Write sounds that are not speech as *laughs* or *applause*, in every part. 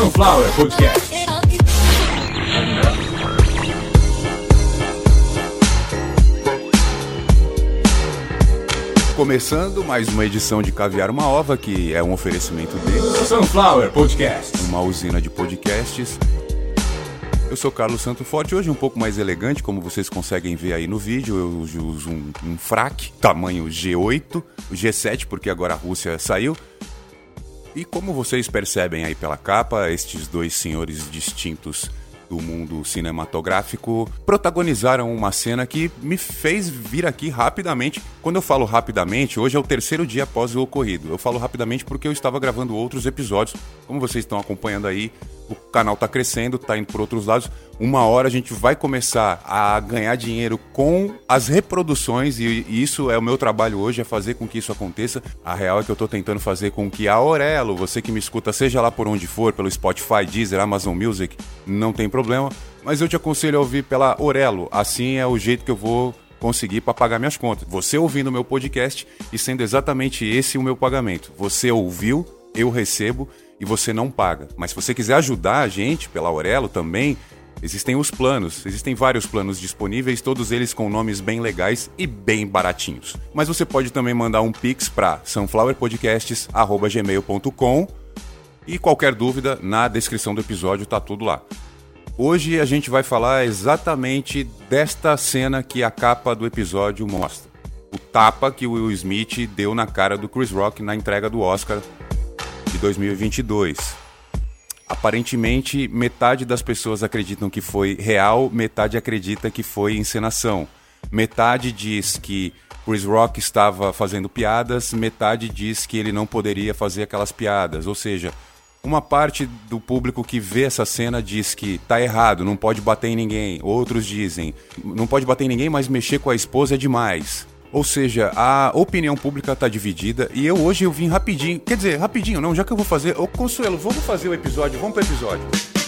Sunflower Podcast. Começando mais uma edição de Caviar uma Ova, que é um oferecimento de Sunflower Podcast. uma usina de podcasts. Eu sou Carlos Santo Forte, hoje um pouco mais elegante, como vocês conseguem ver aí no vídeo. Eu uso um, um fraque, tamanho G8, G7, porque agora a Rússia saiu. E como vocês percebem aí pela capa, estes dois senhores distintos do mundo cinematográfico protagonizaram uma cena que me fez vir aqui rapidamente. Quando eu falo rapidamente, hoje é o terceiro dia após o ocorrido. Eu falo rapidamente porque eu estava gravando outros episódios. Como vocês estão acompanhando aí, o canal está crescendo, está indo por outros lados. Uma hora a gente vai começar a ganhar dinheiro com as reproduções e isso é o meu trabalho hoje, é fazer com que isso aconteça. A real é que eu estou tentando fazer com que a Aurelo, você que me escuta, seja lá por onde for, pelo Spotify, Deezer, Amazon Music, não tem problema, mas eu te aconselho a ouvir pela Aurelo. Assim é o jeito que eu vou conseguir para pagar minhas contas. Você ouvindo o meu podcast e sendo exatamente esse o meu pagamento. Você ouviu, eu recebo e você não paga. Mas se você quiser ajudar a gente pela Aurelo também, existem os planos. Existem vários planos disponíveis, todos eles com nomes bem legais e bem baratinhos. Mas você pode também mandar um pix para sunflowerpodcasts@gmail.com e qualquer dúvida na descrição do episódio tá tudo lá. Hoje a gente vai falar exatamente desta cena que a capa do episódio mostra. O tapa que o Will Smith deu na cara do Chris Rock na entrega do Oscar de 2022. Aparentemente, metade das pessoas acreditam que foi real, metade acredita que foi encenação. Metade diz que Chris Rock estava fazendo piadas, metade diz que ele não poderia fazer aquelas piadas. Ou seja, uma parte do público que vê essa cena diz que tá errado, não pode bater em ninguém. Outros dizem, não pode bater em ninguém, mas mexer com a esposa é demais. Ou seja, a opinião pública tá dividida e eu hoje eu vim rapidinho, quer dizer, rapidinho, não, já que eu vou fazer, ô Consuelo, vamos fazer o episódio, vamos pro episódio.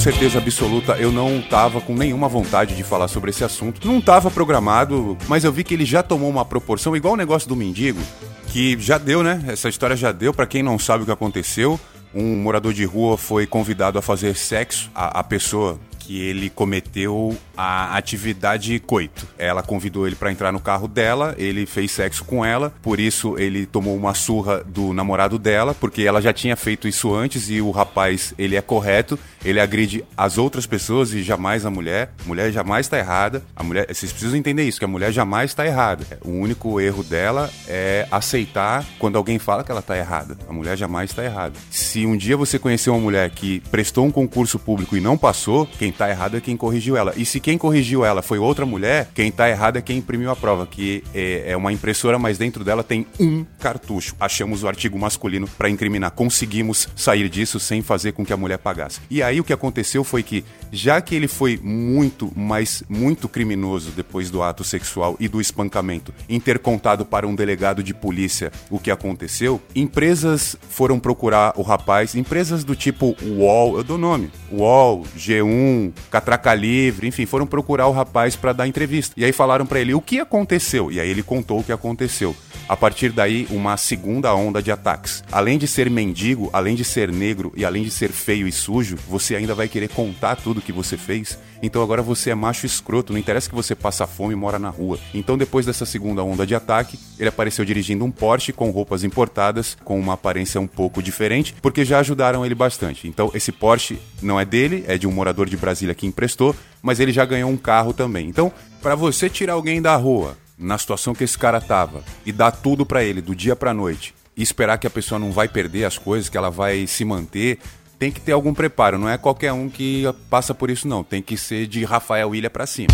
Certeza absoluta, eu não tava com nenhuma vontade de falar sobre esse assunto. Não tava programado, mas eu vi que ele já tomou uma proporção igual o negócio do mendigo, que já deu, né? Essa história já deu para quem não sabe o que aconteceu. Um morador de rua foi convidado a fazer sexo. A, a pessoa que ele cometeu a atividade coito. Ela convidou ele para entrar no carro dela, ele fez sexo com ela, por isso ele tomou uma surra do namorado dela, porque ela já tinha feito isso antes e o rapaz, ele é correto, ele agride as outras pessoas e jamais a mulher. A mulher jamais está errada. A mulher, vocês precisam entender isso, que a mulher jamais está errada. O único erro dela é aceitar quando alguém fala que ela está errada. A mulher jamais está errada. Se um dia você conhecer uma mulher que prestou um concurso público e não passou, quem tá errado é quem corrigiu ela. E se quem corrigiu ela foi outra mulher, quem tá errado é quem imprimiu a prova, que é, é uma impressora, mas dentro dela tem um cartucho. Achamos o artigo masculino para incriminar. Conseguimos sair disso sem fazer com que a mulher pagasse. E aí o que aconteceu foi que, já que ele foi muito, mas muito criminoso depois do ato sexual e do espancamento, em ter contado para um delegado de polícia o que aconteceu, empresas foram procurar o rapaz, empresas do tipo UOL, eu dou nome, UOL, G1, Catraca Livre, enfim, foram procurar o rapaz para dar entrevista. E aí falaram para ele o que aconteceu. E aí ele contou o que aconteceu. A partir daí, uma segunda onda de ataques. Além de ser mendigo, além de ser negro e além de ser feio e sujo, você ainda vai querer contar tudo que você fez. Então agora você é macho escroto, não interessa que você passa fome e mora na rua. Então depois dessa segunda onda de ataque, ele apareceu dirigindo um Porsche com roupas importadas, com uma aparência um pouco diferente, porque já ajudaram ele bastante. Então esse Porsche não é dele, é de um morador de Brasília que emprestou, mas ele já ganhou um carro também. Então, para você tirar alguém da rua, na situação que esse cara tava e dar tudo para ele do dia pra noite e esperar que a pessoa não vai perder as coisas, que ela vai se manter, tem que ter algum preparo. Não é qualquer um que passa por isso, não. Tem que ser de Rafael Ilha pra cima.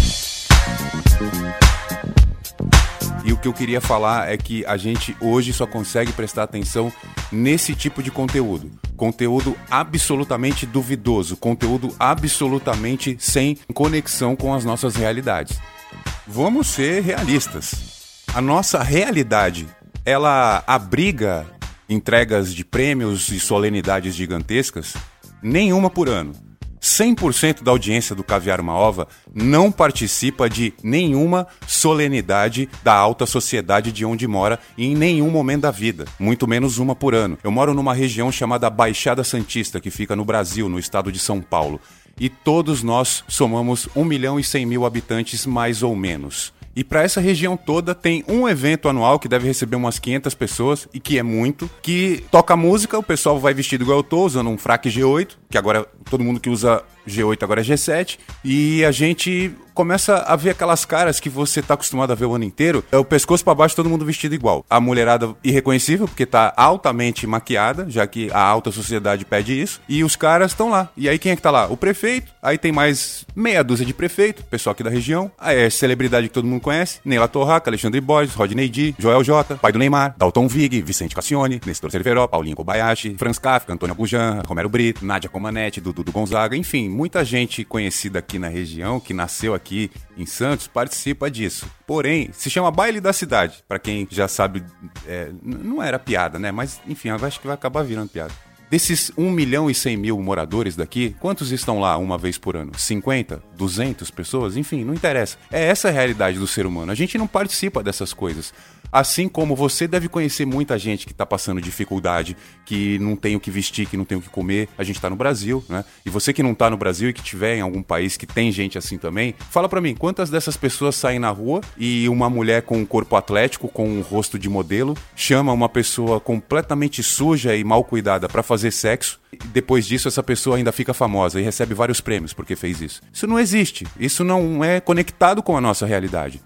E o que eu queria falar é que a gente hoje só consegue prestar atenção nesse tipo de conteúdo. Conteúdo absolutamente duvidoso, conteúdo absolutamente sem conexão com as nossas realidades. Vamos ser realistas. A nossa realidade, ela abriga entregas de prêmios e solenidades gigantescas? Nenhuma por ano. 100% da audiência do Caviar Uma Ova não participa de nenhuma solenidade da alta sociedade de onde mora em nenhum momento da vida, muito menos uma por ano. Eu moro numa região chamada Baixada Santista, que fica no Brasil, no estado de São Paulo. E todos nós somamos 1 milhão e 100 mil habitantes, mais ou menos. E para essa região toda tem um evento anual que deve receber umas 500 pessoas e que é muito, que toca música, o pessoal vai vestido igual eu tô, usando um fraque G8, que agora todo mundo que usa G8 agora é G7, e a gente começa a ver aquelas caras que você tá acostumado a ver o ano inteiro, é o pescoço para baixo todo mundo vestido igual. A mulherada irreconhecível, porque tá altamente maquiada, já que a alta sociedade pede isso, e os caras estão lá. E aí quem é que tá lá? O prefeito, aí tem mais meia dúzia de prefeito, pessoal aqui da região, aí é celebridade que todo mundo conhece, Neila Torraca, Alexandre Borges, Rodney D, Joel J, pai do Neymar, Dalton Vig, Vicente Cassione, Nestor Cerveró, Paulinho Kobayashi, Franz Kafka, Antônio Bujan, Romero Brito, Nádia Comanete, Dudu Gonzaga, enfim, muita gente conhecida aqui na região, que nasceu aqui em Santos, participa disso. Porém, se chama Baile da Cidade, para quem já sabe, é, não era piada, né? Mas, enfim, acho que vai acabar virando piada. Desses 1 milhão e 100 mil moradores daqui, quantos estão lá uma vez por ano? 50? 200 pessoas? Enfim, não interessa. É essa a realidade do ser humano. A gente não participa dessas coisas. Assim como você deve conhecer muita gente que está passando dificuldade, que não tem o que vestir, que não tem o que comer. A gente está no Brasil, né? E você que não está no Brasil e que tiver em algum país que tem gente assim também, fala para mim, quantas dessas pessoas saem na rua e uma mulher com um corpo atlético, com um rosto de modelo, chama uma pessoa completamente suja e mal cuidada para fazer sexo e depois disso essa pessoa ainda fica famosa e recebe vários prêmios porque fez isso. Isso não existe. Isso não é conectado com a nossa realidade.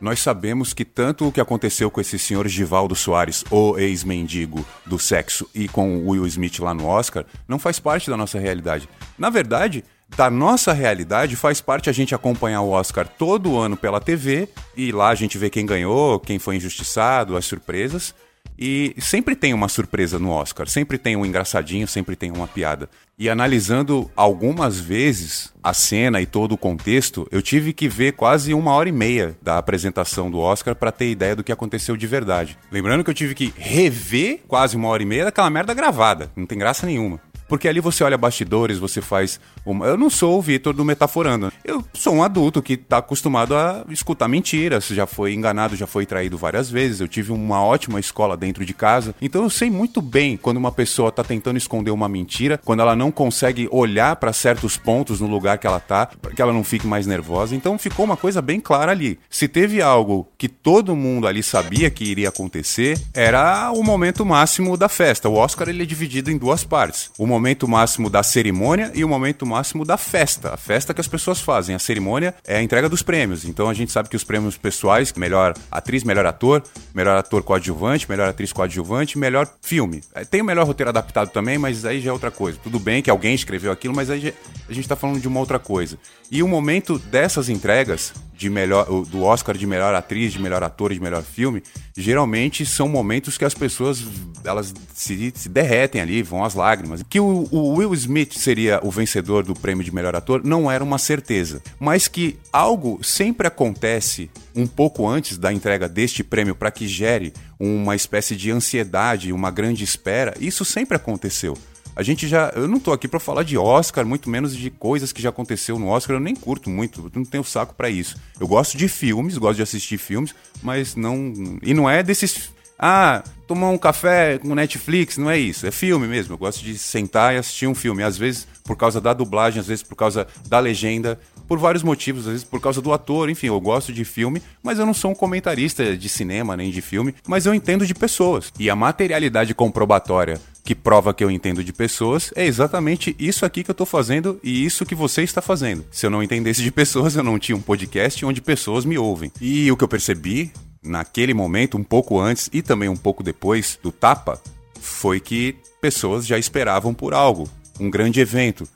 Nós sabemos que tanto o que aconteceu com esse senhor Givaldo Soares, o ex-mendigo do sexo, e com Will Smith lá no Oscar, não faz parte da nossa realidade. Na verdade, da nossa realidade faz parte a gente acompanhar o Oscar todo ano pela TV e lá a gente vê quem ganhou, quem foi injustiçado, as surpresas. E sempre tem uma surpresa no Oscar, sempre tem um engraçadinho, sempre tem uma piada. E analisando algumas vezes a cena e todo o contexto, eu tive que ver quase uma hora e meia da apresentação do Oscar para ter ideia do que aconteceu de verdade. Lembrando que eu tive que rever quase uma hora e meia daquela merda gravada, não tem graça nenhuma. Porque ali você olha bastidores, você faz. Uma... Eu não sou o Vitor do Metaforando. Eu sou um adulto que está acostumado a escutar mentiras, já foi enganado, já foi traído várias vezes. Eu tive uma ótima escola dentro de casa. Então eu sei muito bem quando uma pessoa está tentando esconder uma mentira, quando ela não consegue olhar para certos pontos no lugar que ela tá, para que ela não fique mais nervosa. Então ficou uma coisa bem clara ali. Se teve algo que todo mundo ali sabia que iria acontecer, era o momento máximo da festa. O Oscar ele é dividido em duas partes. O momento máximo da cerimônia e o momento máximo da festa. A festa que as pessoas fazem. A cerimônia é a entrega dos prêmios. Então a gente sabe que os prêmios pessoais, melhor atriz, melhor ator, melhor ator coadjuvante, melhor atriz coadjuvante, melhor filme. É, tem o melhor roteiro adaptado também, mas aí já é outra coisa. Tudo bem que alguém escreveu aquilo, mas aí já, a gente tá falando de uma outra coisa. E o momento dessas entregas de melhor do Oscar de melhor atriz, de melhor ator, de melhor filme, geralmente são momentos que as pessoas elas se, se derretem ali, vão às lágrimas. Que o, o, Will Smith seria o vencedor do prêmio de melhor ator não era uma certeza, mas que algo sempre acontece um pouco antes da entrega deste prêmio para que gere uma espécie de ansiedade, uma grande espera, isso sempre aconteceu. A gente já. Eu não tô aqui para falar de Oscar, muito menos de coisas que já aconteceu no Oscar. Eu nem curto muito, não tenho saco para isso. Eu gosto de filmes, gosto de assistir filmes, mas não. E não é desses. Ah, tomar um café com Netflix, não é isso. É filme mesmo. Eu gosto de sentar e assistir um filme. Às vezes por causa da dublagem, às vezes por causa da legenda, por vários motivos, às vezes por causa do ator, enfim, eu gosto de filme, mas eu não sou um comentarista de cinema nem de filme, mas eu entendo de pessoas. E a materialidade comprobatória que prova que eu entendo de pessoas é exatamente isso aqui que eu tô fazendo e isso que você está fazendo. Se eu não entendesse de pessoas, eu não tinha um podcast onde pessoas me ouvem. E o que eu percebi naquele momento, um pouco antes e também um pouco depois do tapa, foi que pessoas já esperavam por algo, um grande evento.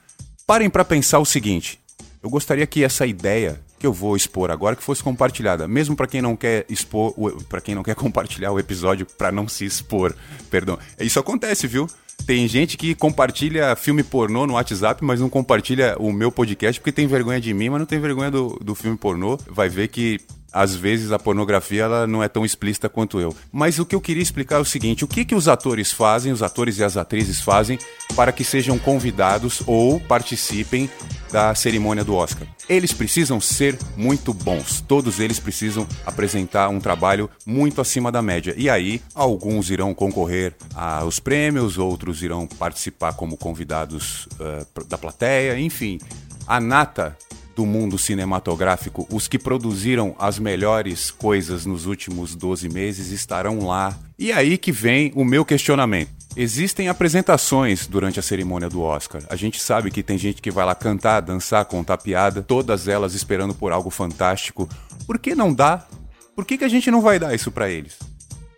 Parem para pensar o seguinte: eu gostaria que essa ideia que eu vou expor agora que fosse compartilhada, mesmo para quem não quer expor, para quem não quer *laughs* compartilhar o episódio para não se expor, perdão. Isso acontece, viu? Tem gente que compartilha filme pornô no WhatsApp, mas não compartilha o meu podcast porque tem vergonha de mim, mas não tem vergonha do, do filme pornô. Vai ver que às vezes a pornografia ela não é tão explícita quanto eu. Mas o que eu queria explicar é o seguinte: o que, que os atores fazem, os atores e as atrizes fazem para que sejam convidados ou participem da cerimônia do Oscar. Eles precisam ser muito bons, todos eles precisam apresentar um trabalho muito acima da média. E aí, alguns irão concorrer aos prêmios, outros irão participar como convidados uh, da plateia, enfim. A nata do mundo cinematográfico, os que produziram as melhores coisas nos últimos 12 meses estarão lá. E aí que vem o meu questionamento. Existem apresentações durante a cerimônia do Oscar. A gente sabe que tem gente que vai lá cantar, dançar, contar piada, todas elas esperando por algo fantástico. Por que não dá? Por que, que a gente não vai dar isso para eles?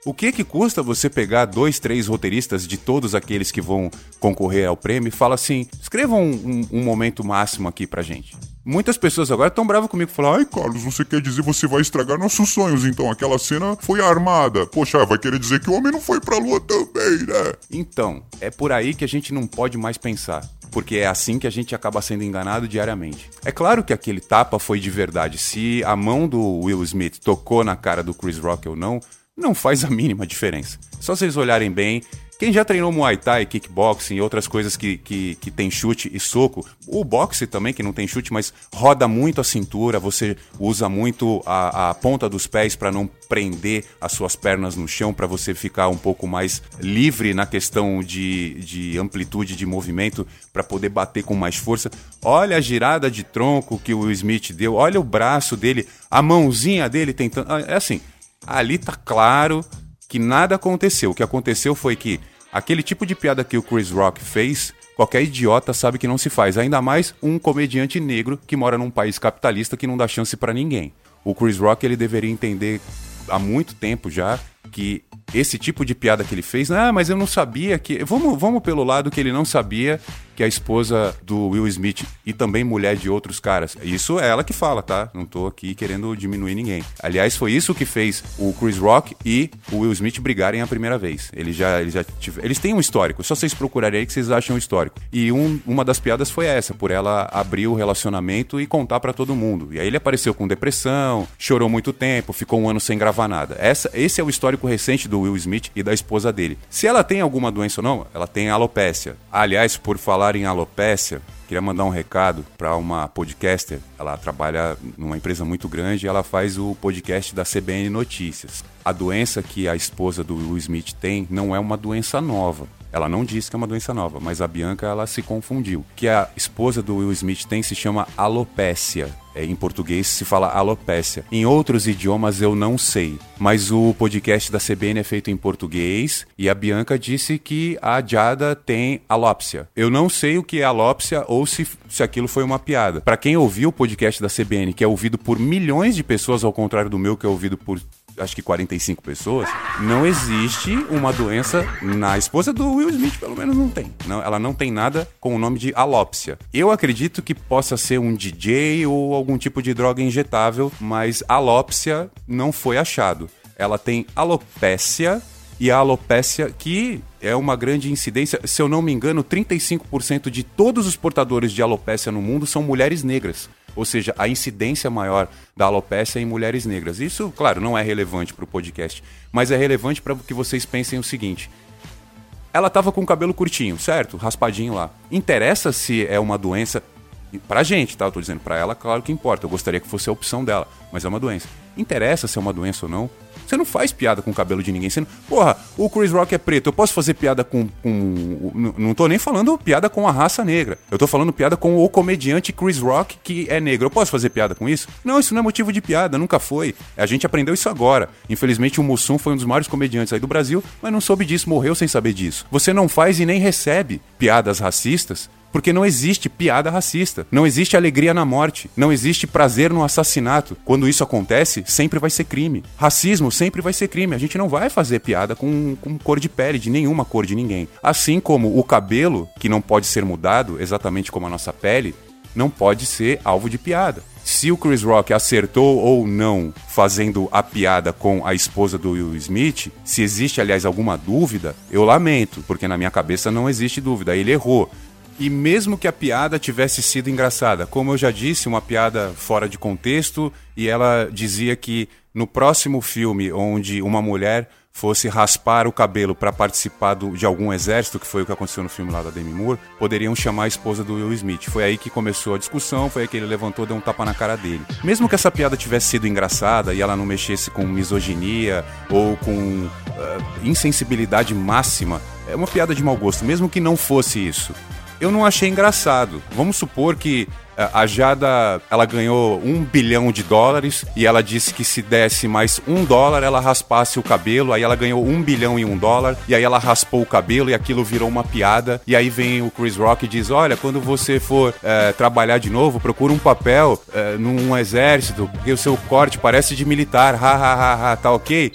O que que custa você pegar dois, três roteiristas de todos aqueles que vão concorrer ao prêmio e fala assim: escrevam um, um, um momento máximo aqui pra gente. Muitas pessoas agora estão bravas comigo, falam: Ai, Carlos, você quer dizer você vai estragar nossos sonhos, então aquela cena foi armada. Poxa, vai querer dizer que o homem não foi pra lua também, né? Então, é por aí que a gente não pode mais pensar porque é assim que a gente acaba sendo enganado diariamente. É claro que aquele tapa foi de verdade. Se a mão do Will Smith tocou na cara do Chris Rock ou não, não faz a mínima diferença. Só vocês olharem bem, quem já treinou Muay Thai, kickboxing e outras coisas que, que, que tem chute e soco, o boxe também, que não tem chute, mas roda muito a cintura, você usa muito a, a ponta dos pés para não prender as suas pernas no chão, para você ficar um pouco mais livre na questão de, de amplitude de movimento, para poder bater com mais força. Olha a girada de tronco que o Smith deu, olha o braço dele, a mãozinha dele tentando. É assim, ali tá claro que nada aconteceu. O que aconteceu foi que aquele tipo de piada que o Chris Rock fez, qualquer idiota sabe que não se faz. Ainda mais um comediante negro que mora num país capitalista que não dá chance para ninguém. O Chris Rock ele deveria entender há muito tempo já que esse tipo de piada que ele fez, ah, mas eu não sabia que. Vamos, vamos pelo lado que ele não sabia que a esposa do Will Smith e também mulher de outros caras. Isso é ela que fala, tá? Não tô aqui querendo diminuir ninguém. Aliás, foi isso que fez o Chris Rock e o Will Smith brigarem a primeira vez. Eles já, eles já tiveram, eles têm um histórico. Só vocês procurarem aí que vocês acham um histórico. E um, uma das piadas foi essa, por ela abrir o relacionamento e contar para todo mundo. E aí ele apareceu com depressão, chorou muito tempo, ficou um ano sem gravar nada. Essa, esse é o histórico recente do Will Smith e da esposa dele. Se ela tem alguma doença ou não, ela tem alopécia. Aliás, por falar falar em alopécia, queria mandar um recado para uma podcaster. Ela trabalha numa empresa muito grande e ela faz o podcast da CBN Notícias. A doença que a esposa do Will Smith tem não é uma doença nova. Ela não disse que é uma doença nova, mas a Bianca ela se confundiu. Que a esposa do Will Smith tem se chama alopécia. É, em português se fala alopécia. Em outros idiomas eu não sei. Mas o podcast da CBN é feito em português e a Bianca disse que a Jada tem alópsia. Eu não sei o que é alópsia ou se, se aquilo foi uma piada. Para quem ouviu o podcast da CBN, que é ouvido por milhões de pessoas, ao contrário do meu, que é ouvido por acho que 45 pessoas, não existe uma doença na esposa do Will Smith, pelo menos não tem. Não, ela não tem nada com o nome de alópsia. Eu acredito que possa ser um DJ ou algum tipo de droga injetável, mas alópsia não foi achado. Ela tem alopécia e a alopécia que é uma grande incidência. Se eu não me engano, 35% de todos os portadores de alopécia no mundo são mulheres negras ou seja, a incidência maior da alopecia em mulheres negras. Isso, claro, não é relevante para o podcast, mas é relevante para que vocês pensem o seguinte. Ela estava com o cabelo curtinho, certo? Raspadinho lá. Interessa se é uma doença pra gente, tá? Eu tô dizendo pra ela, claro que importa. Eu gostaria que fosse a opção dela, mas é uma doença. Interessa se é uma doença ou não? Você não faz piada com o cabelo de ninguém. Você não... Porra, o Chris Rock é preto. Eu posso fazer piada com, com. Não tô nem falando piada com a raça negra. Eu tô falando piada com o comediante Chris Rock, que é negro. Eu posso fazer piada com isso? Não, isso não é motivo de piada, nunca foi. A gente aprendeu isso agora. Infelizmente, o Mussum foi um dos maiores comediantes aí do Brasil, mas não soube disso, morreu sem saber disso. Você não faz e nem recebe piadas racistas porque não existe piada racista, não existe alegria na morte, não existe prazer no assassinato. Quando isso acontece, sempre vai ser crime. Racismo sempre vai ser crime. A gente não vai fazer piada com, com cor de pele, de nenhuma cor de ninguém. Assim como o cabelo, que não pode ser mudado, exatamente como a nossa pele, não pode ser alvo de piada. Se o Chris Rock acertou ou não fazendo a piada com a esposa do Will Smith, se existe, aliás, alguma dúvida, eu lamento, porque na minha cabeça não existe dúvida. Ele errou E mesmo que a piada tivesse sido engraçada, como eu já disse, uma piada fora de contexto, e ela dizia que no próximo filme onde uma mulher fosse raspar o cabelo para participar do, de algum exército, que foi o que aconteceu no filme lá da Demi Moore, poderiam chamar a esposa do Will Smith. Foi aí que começou a discussão, foi aí que ele levantou deu um tapa na cara dele. Mesmo que essa piada tivesse sido engraçada e ela não mexesse com misoginia ou com uh, insensibilidade máxima, é uma piada de mau gosto, mesmo que não fosse isso eu não achei engraçado. Vamos supor que é, a Jada ela ganhou um bilhão de dólares e ela disse que se desse mais um dólar ela raspasse o cabelo. Aí ela ganhou um bilhão e um dólar e aí ela raspou o cabelo e aquilo virou uma piada. E aí vem o Chris Rock e diz: Olha, quando você for é, trabalhar de novo, procura um papel é, num exército, porque o seu corte parece de militar. Ha ha ha ha, tá ok?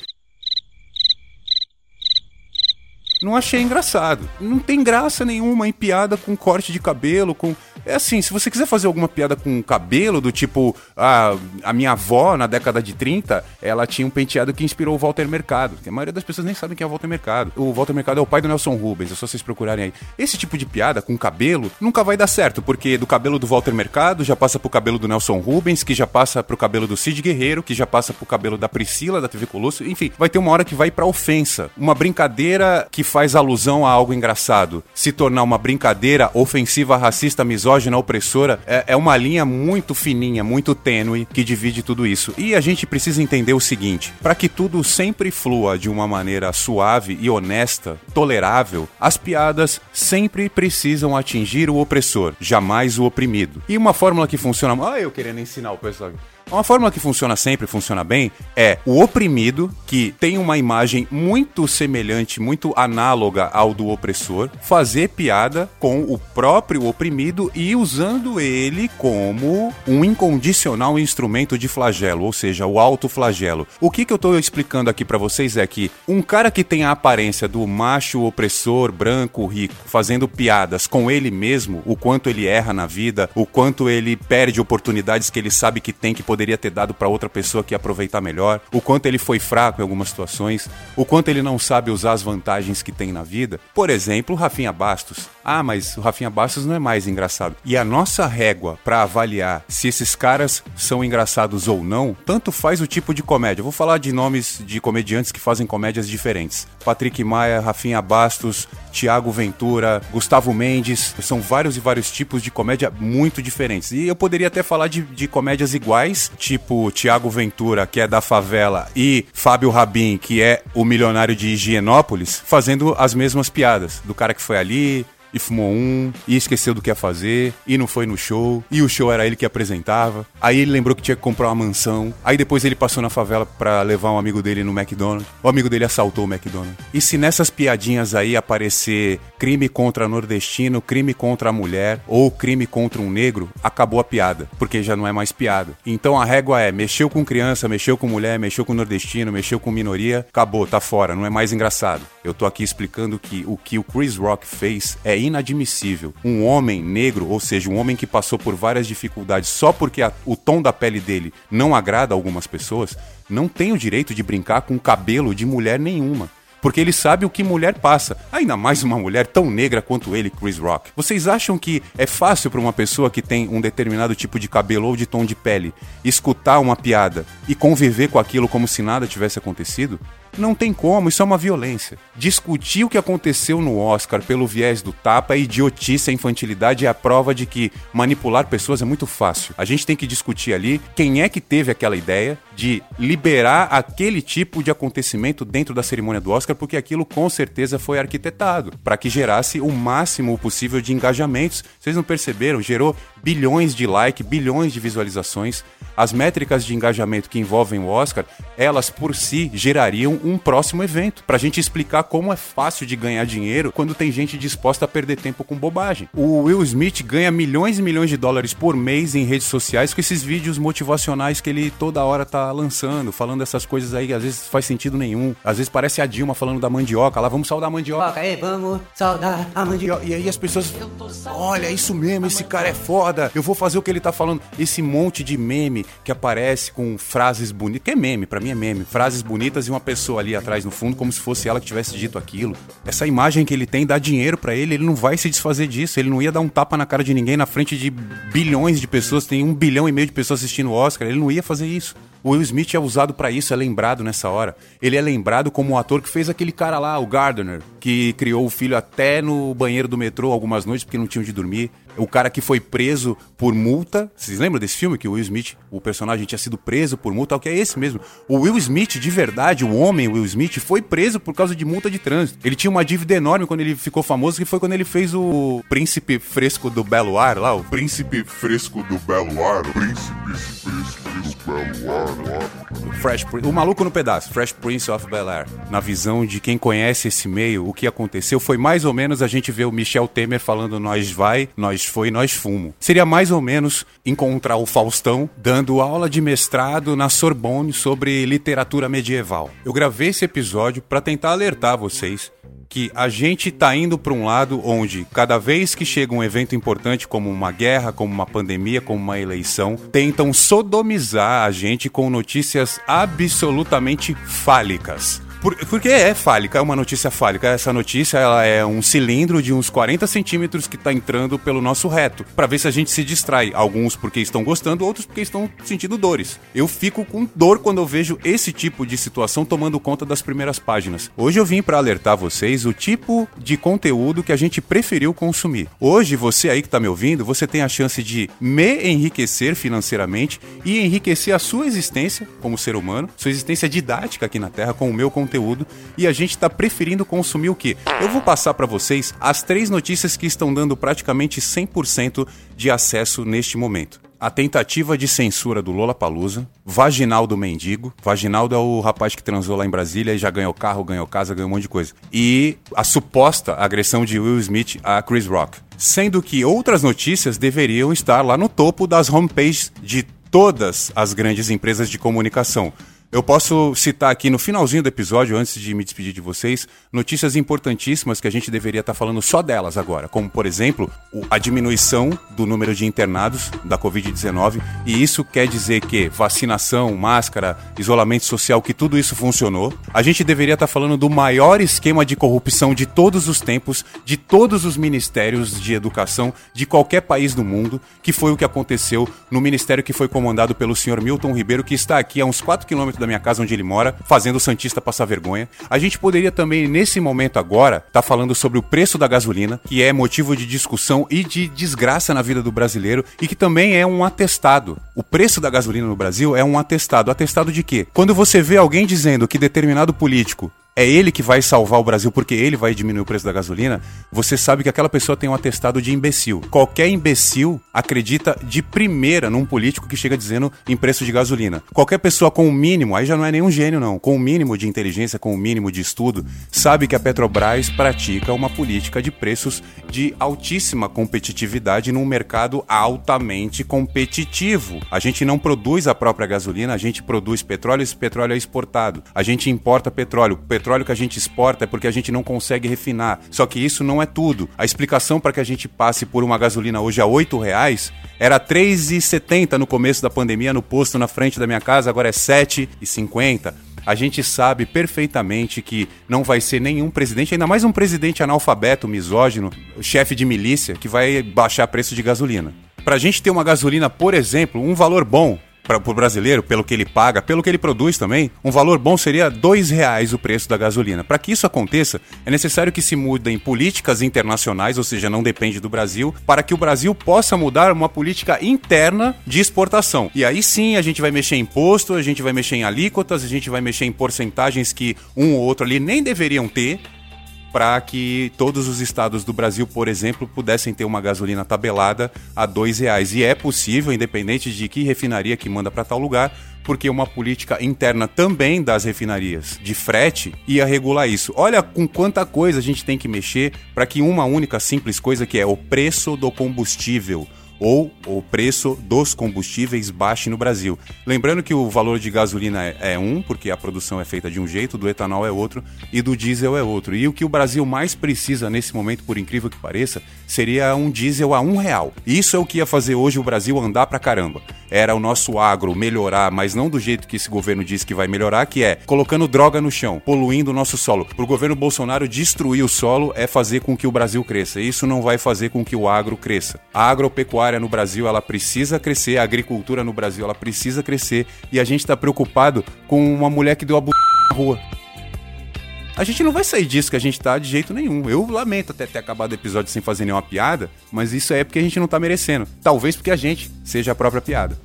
Não achei engraçado. Não tem graça nenhuma em piada com corte de cabelo, com é assim, se você quiser fazer alguma piada com cabelo, do tipo, a, a minha avó, na década de 30, ela tinha um penteado que inspirou o Walter Mercado. Que a maioria das pessoas nem sabem quem é o Walter Mercado. O Walter Mercado é o pai do Nelson Rubens, é só vocês procurarem aí. Esse tipo de piada com cabelo nunca vai dar certo, porque do cabelo do Walter Mercado já passa pro cabelo do Nelson Rubens, que já passa pro cabelo do Cid Guerreiro, que já passa pro cabelo da Priscila, da TV Colosso. Enfim, vai ter uma hora que vai pra ofensa. Uma brincadeira que faz alusão a algo engraçado se tornar uma brincadeira ofensiva, racista, misógina opressora, é, é uma linha muito fininha, muito tênue que divide tudo isso. E a gente precisa entender o seguinte: para que tudo sempre flua de uma maneira suave e honesta, tolerável, as piadas sempre precisam atingir o opressor, jamais o oprimido. E uma fórmula que funciona. Ah, eu querendo ensinar o pessoal. Uma fórmula que funciona sempre, funciona bem, é o oprimido, que tem uma imagem muito semelhante, muito análoga ao do opressor, fazer piada com o próprio oprimido e usando ele como um incondicional instrumento de flagelo, ou seja, o autoflagelo. O que, que eu estou explicando aqui para vocês é que um cara que tem a aparência do macho opressor, branco, rico, fazendo piadas com ele mesmo, o quanto ele erra na vida, o quanto ele perde oportunidades que ele sabe que tem que poder poderia ter dado para outra pessoa que ia aproveitar melhor, o quanto ele foi fraco em algumas situações, o quanto ele não sabe usar as vantagens que tem na vida. Por exemplo, Rafinha Bastos. Ah, mas o Rafinha Bastos não é mais engraçado. E a nossa régua para avaliar se esses caras são engraçados ou não, tanto faz o tipo de comédia. Vou falar de nomes de comediantes que fazem comédias diferentes. Patrick Maia, Rafinha Bastos, Tiago Ventura, Gustavo Mendes. São vários e vários tipos de comédia muito diferentes. E eu poderia até falar de, de comédias iguais, tipo Tiago Ventura, que é da favela, e Fábio Rabin, que é o milionário de Higienópolis, fazendo as mesmas piadas. Do cara que foi ali, e fumou um, e esqueceu do que ia fazer, e não foi no show, e o show era ele que apresentava. Aí ele lembrou que tinha que comprar uma mansão. Aí depois ele passou na favela para levar um amigo dele no McDonald's. O amigo dele assaltou o McDonald's. E se nessas piadinhas aí aparecer crime contra nordestino, crime contra a mulher ou crime contra um negro, acabou a piada, porque já não é mais piada. Então a régua é: mexeu com criança, mexeu com mulher, mexeu com nordestino, mexeu com minoria, acabou, tá fora, não é mais engraçado. Eu tô aqui explicando que o que o Chris Rock fez é inadmissível. Um homem negro, ou seja, um homem que passou por várias dificuldades só porque a, o tom da pele dele não agrada algumas pessoas, não tem o direito de brincar com cabelo de mulher nenhuma porque ele sabe o que mulher passa. Ainda mais uma mulher tão negra quanto ele, Chris Rock. Vocês acham que é fácil para uma pessoa que tem um determinado tipo de cabelo ou de tom de pele escutar uma piada e conviver com aquilo como se nada tivesse acontecido? Não tem como, isso é uma violência. Discutir o que aconteceu no Oscar pelo viés do tapa é idiotice, é infantilidade, é a prova de que manipular pessoas é muito fácil. A gente tem que discutir ali quem é que teve aquela ideia de liberar aquele tipo de acontecimento dentro da cerimônia do Oscar, porque aquilo com certeza foi arquitetado para que gerasse o máximo possível de engajamentos. Vocês não perceberam? Gerou bilhões de likes, bilhões de visualizações. As métricas de engajamento que envolvem o Oscar, elas por si gerariam um próximo evento, pra gente explicar como é fácil de ganhar dinheiro quando tem gente disposta a perder tempo com bobagem. O Will Smith ganha milhões e milhões de dólares por mês em redes sociais com esses vídeos motivacionais que ele toda hora tá lançando, falando essas coisas aí, às vezes faz sentido nenhum. Às vezes parece a Dilma falando da mandioca, lá vamos saudar a mandioca. Aí, vamos saudar a mandioca. E aí as pessoas, olha, é isso mesmo, esse cara é foda, eu vou fazer o que ele tá falando. Esse monte de meme que aparece com frases bonitas, que é meme, para mim é meme, frases bonitas e uma pessoa pessoa ali atrás no fundo, como se fosse ela que tivesse dito aquilo. Essa imagem que ele tem dá dinheiro para ele, ele não vai se desfazer disso. Ele não ia dar um tapa na cara de ninguém na frente de bilhões de pessoas, tem um bilhão e meio de pessoas assistindo o Oscar. Ele não ia fazer isso. O Will Smith é usado para isso, é lembrado nessa hora. Ele é lembrado como o ator que fez aquele cara lá, o Gardner, que criou o filho até no banheiro do metrô algumas noites porque não tinham de dormir. O cara que foi preso por multa. Vocês lembram desse filme que o Will Smith, o personagem, tinha sido preso por multa? O que é esse mesmo? O Will Smith, de verdade, o homem Will Smith, foi preso por causa de multa de trânsito. Ele tinha uma dívida enorme quando ele ficou famoso, que foi quando ele fez o Príncipe Fresco do Belo Ar lá. O Príncipe fresco do Belo Ar, príncipe fresco do Belo Ar. Fresh Prince, o maluco no pedaço, Fresh Prince of Bel Air. Na visão de quem conhece esse meio, o que aconteceu foi mais ou menos a gente ver o Michel Temer falando nós vai, nós foi, nós fumo. Seria mais ou menos encontrar o Faustão dando aula de mestrado na Sorbonne sobre literatura medieval. Eu gravei esse episódio para tentar alertar vocês que a gente tá indo para um lado onde cada vez que chega um evento importante como uma guerra, como uma pandemia, como uma eleição, tentam sodomizar a gente com notícias absolutamente fálicas. Por, porque é fálica, é uma notícia fálica. Essa notícia ela é um cilindro de uns 40 centímetros que está entrando pelo nosso reto, para ver se a gente se distrai. Alguns porque estão gostando, outros porque estão sentindo dores. Eu fico com dor quando eu vejo esse tipo de situação tomando conta das primeiras páginas. Hoje eu vim para alertar vocês o tipo de conteúdo que a gente preferiu consumir. Hoje, você aí que está me ouvindo, você tem a chance de me enriquecer financeiramente e enriquecer a sua existência como ser humano, sua existência didática aqui na Terra com o meu conteúdo e a gente está preferindo consumir o quê? Eu vou passar para vocês as três notícias que estão dando praticamente 100% de acesso neste momento. A tentativa de censura do Lola Palusa, Vaginal do Mendigo. Vaginaldo é o rapaz que transou lá em Brasília e já ganhou carro, ganhou casa, ganhou um monte de coisa. E a suposta agressão de Will Smith a Chris Rock. Sendo que outras notícias deveriam estar lá no topo das homepages de todas as grandes empresas de comunicação. Eu posso citar aqui no finalzinho do episódio, antes de me despedir de vocês, notícias importantíssimas que a gente deveria estar falando só delas agora, como por exemplo, a diminuição do número de internados da Covid-19, e isso quer dizer que vacinação, máscara, isolamento social, que tudo isso funcionou. A gente deveria estar falando do maior esquema de corrupção de todos os tempos, de todos os ministérios de educação de qualquer país do mundo, que foi o que aconteceu no ministério que foi comandado pelo senhor Milton Ribeiro, que está aqui a uns 4 quilômetros da minha casa onde ele mora, fazendo o Santista passar vergonha. A gente poderia também, nesse momento agora, estar falando sobre o preço da gasolina, que é motivo de discussão e de desgraça na vida do brasileiro e que também é um atestado. O preço da gasolina no Brasil é um atestado. Atestado de quê? Quando você vê alguém dizendo que determinado político é ele que vai salvar o Brasil porque ele vai diminuir o preço da gasolina, você sabe que aquela pessoa tem um atestado de imbecil. Qualquer imbecil acredita de primeira num político que chega dizendo em preço de gasolina. Qualquer pessoa com o mínimo, aí já não é nenhum gênio não, com o mínimo de inteligência, com o mínimo de estudo, sabe que a Petrobras pratica uma política de preços de altíssima competitividade num mercado altamente competitivo. A gente não produz a própria gasolina, a gente produz petróleo, esse petróleo é exportado. A gente importa petróleo. O petróleo que a gente exporta é porque a gente não consegue refinar. Só que isso não é tudo. A explicação para que a gente passe por uma gasolina hoje a 8 reais era R$ 3,70 no começo da pandemia no posto na frente da minha casa, agora é R$ 7,50. A gente sabe perfeitamente que não vai ser nenhum presidente, ainda mais um presidente analfabeto, misógino, chefe de milícia, que vai baixar preço de gasolina. Pra gente ter uma gasolina, por exemplo, um valor bom para o brasileiro, pelo que ele paga, pelo que ele produz também, um valor bom seria dois reais o preço da gasolina. Para que isso aconteça, é necessário que se mudem políticas internacionais, ou seja, não depende do Brasil, para que o Brasil possa mudar uma política interna de exportação. E aí sim a gente vai mexer em imposto, a gente vai mexer em alíquotas, a gente vai mexer em porcentagens que um ou outro ali nem deveriam ter, para que todos os estados do Brasil, por exemplo, pudessem ter uma gasolina tabelada a dois reais. E é possível, independente de que refinaria que manda para tal lugar, porque uma política interna também das refinarias de frete ia regular isso. Olha com quanta coisa a gente tem que mexer para que uma única simples coisa que é o preço do combustível ou o preço dos combustíveis baixe no Brasil. Lembrando que o valor de gasolina é, é um, porque a produção é feita de um jeito, do etanol é outro e do diesel é outro. E o que o Brasil mais precisa nesse momento, por incrível que pareça, seria um diesel a um real. Isso é o que ia fazer hoje o Brasil andar pra caramba. Era o nosso agro melhorar, mas não do jeito que esse governo diz que vai melhorar, que é colocando droga no chão, poluindo o nosso solo. Pro governo Bolsonaro destruir o solo é fazer com que o Brasil cresça. Isso não vai fazer com que o agro cresça. A agropecuária no Brasil ela precisa crescer, a agricultura no Brasil ela precisa crescer e a gente está preocupado com uma mulher que deu a b... na rua. A gente não vai sair disso que a gente tá de jeito nenhum. Eu lamento até ter acabado o episódio sem fazer nenhuma piada, mas isso é porque a gente não tá merecendo. Talvez porque a gente seja a própria piada.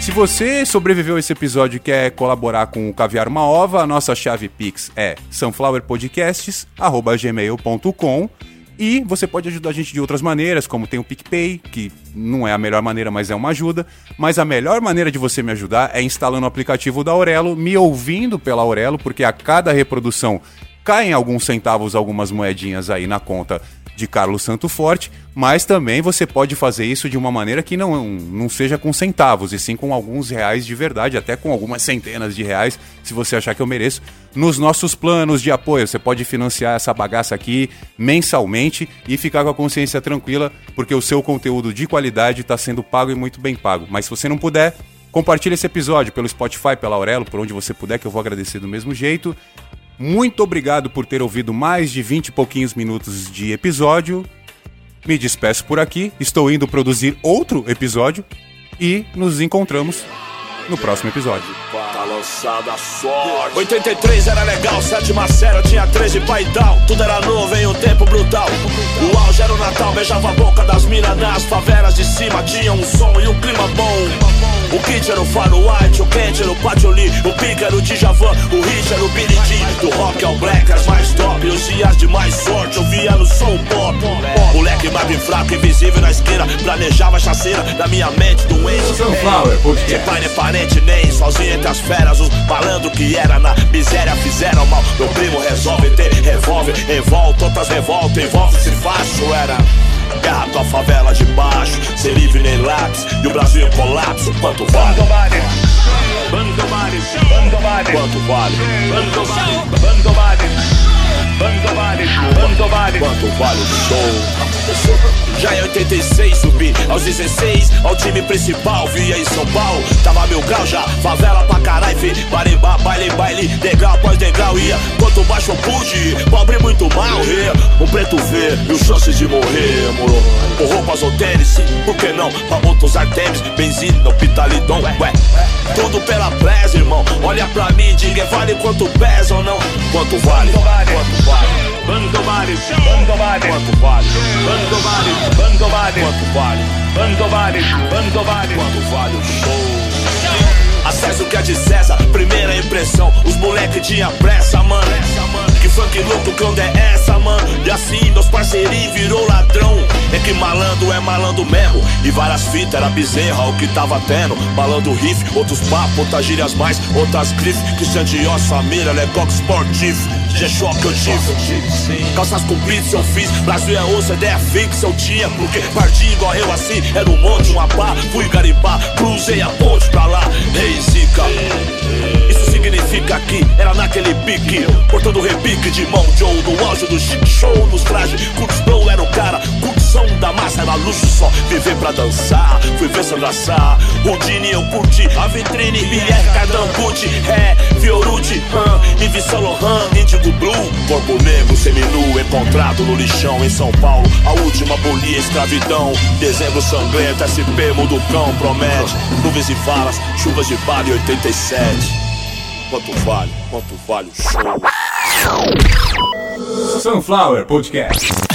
Se você sobreviveu a esse episódio e quer colaborar com o Caviar Uma Ova, a nossa chave Pix é sunflowerpodcasts.gmail.com e você pode ajudar a gente de outras maneiras, como tem o PicPay, que não é a melhor maneira, mas é uma ajuda. Mas a melhor maneira de você me ajudar é instalando o aplicativo da Aurelo, me ouvindo pela Aurelo, porque a cada reprodução caem alguns centavos, algumas moedinhas aí na conta de Carlos Santo Forte, mas também você pode fazer isso de uma maneira que não, não seja com centavos, e sim com alguns reais de verdade, até com algumas centenas de reais, se você achar que eu mereço. Nos nossos planos de apoio, você pode financiar essa bagaça aqui mensalmente e ficar com a consciência tranquila, porque o seu conteúdo de qualidade está sendo pago e muito bem pago. Mas se você não puder, compartilhe esse episódio pelo Spotify, pela Aurelo, por onde você puder, que eu vou agradecer do mesmo jeito. Muito obrigado por ter ouvido mais de 20 e pouquinhos minutos de episódio. Me despeço por aqui, estou indo produzir outro episódio e nos encontramos no próximo episódio. Tá lançada a sorte. 83 era legal, sétima série, tinha 13 paidal. Tudo era novo em um tempo brutal. O auge era o Natal, beijava a boca das minas nas favelas de cima. Tinha um som e um clima bom. O kit era o Faro White, o quente era o Patio Lee, o pique era o Djavan, o hit era o Billy Jean. Do rock ao black, as mais top, os dias de mais sorte, eu via no soul pop. Moleque magro fraco, invisível na esquina, planejava chaceira da minha mente doente. Sunflower De Podcast. pai nem parente, nem sozinho entre as feras. Os malandro que era na miséria fizeram mal. Meu primo resolve ter revólver, envolve outras revoltas, envolve-se fácil. Era gato, a favela de baixo, sem livre nem lápis. E o Brasil em colapso, quanto vale? Quanto vale? Quanto vale? quanto vale? Bando bares, bando bares, bando bares, quanto vale o show? Já em 86 subi aos 16 ao time principal, via em São Paulo. Tava mil grau já, favela pra caralho, fi. Barimbá, baile, baile, degrau após degrau ia. Quanto baixo eu pude pobre muito mal, ia. Um preto vê, mil chances de morrer, moro. Com roupas ou tênis, por que não? Pra outros artemis, benzina, pitalidon, ué. Tudo pela presa, irmão. Olha pra mim, diga, vale quanto pesa ou não? Quanto vale? Quanto vale? Bandobares, Bandobares, quanto vale? Bandobares, Bandobares, quanto vale? Bandobares, Bandobares, quanto vale o show? Acesso que é de César, primeira impressão. Os moleque de pressa, mano. Pressa, mano funk louco, que onda é essa, mano? E assim, meus parceirinhos virou ladrão. É que malandro é malandro mesmo. E várias fitas, era bezerra o que tava tendo. Malandro riff, outros papos, outras gírias mais, outras grifes. Christian Dior, família, Lecoq Sportif. G-Shock eu tive. Calças compridas eu fiz. Brasil é osso, ideia fixa eu tinha. Porque parti igual eu assim, era um monte, uma pá. Fui garimpar, cruzei a ponte pra lá. Rei Zica. Isso significa que era naquele pique. Portando repique de mão Joe no auge do chic show nos trajes. Curtis Blow era o cara, curtição da massa era luxo só. Viver pra dançar, fui ver Sandra Sá. Houdini eu curti, a vitrine, BR Cardambuti, é, Fioruti, Han, Yves Saint Laurent, Indigo Blue. Corpo negro, seminu, encontrado no lixão em São Paulo. A última bolia, escravidão. Dezembro sangrento, SP Muducão promete. Nuvens e valas, chuvas de vale 87. Quanto vale, quanto vale o show? Sunflower Podcast.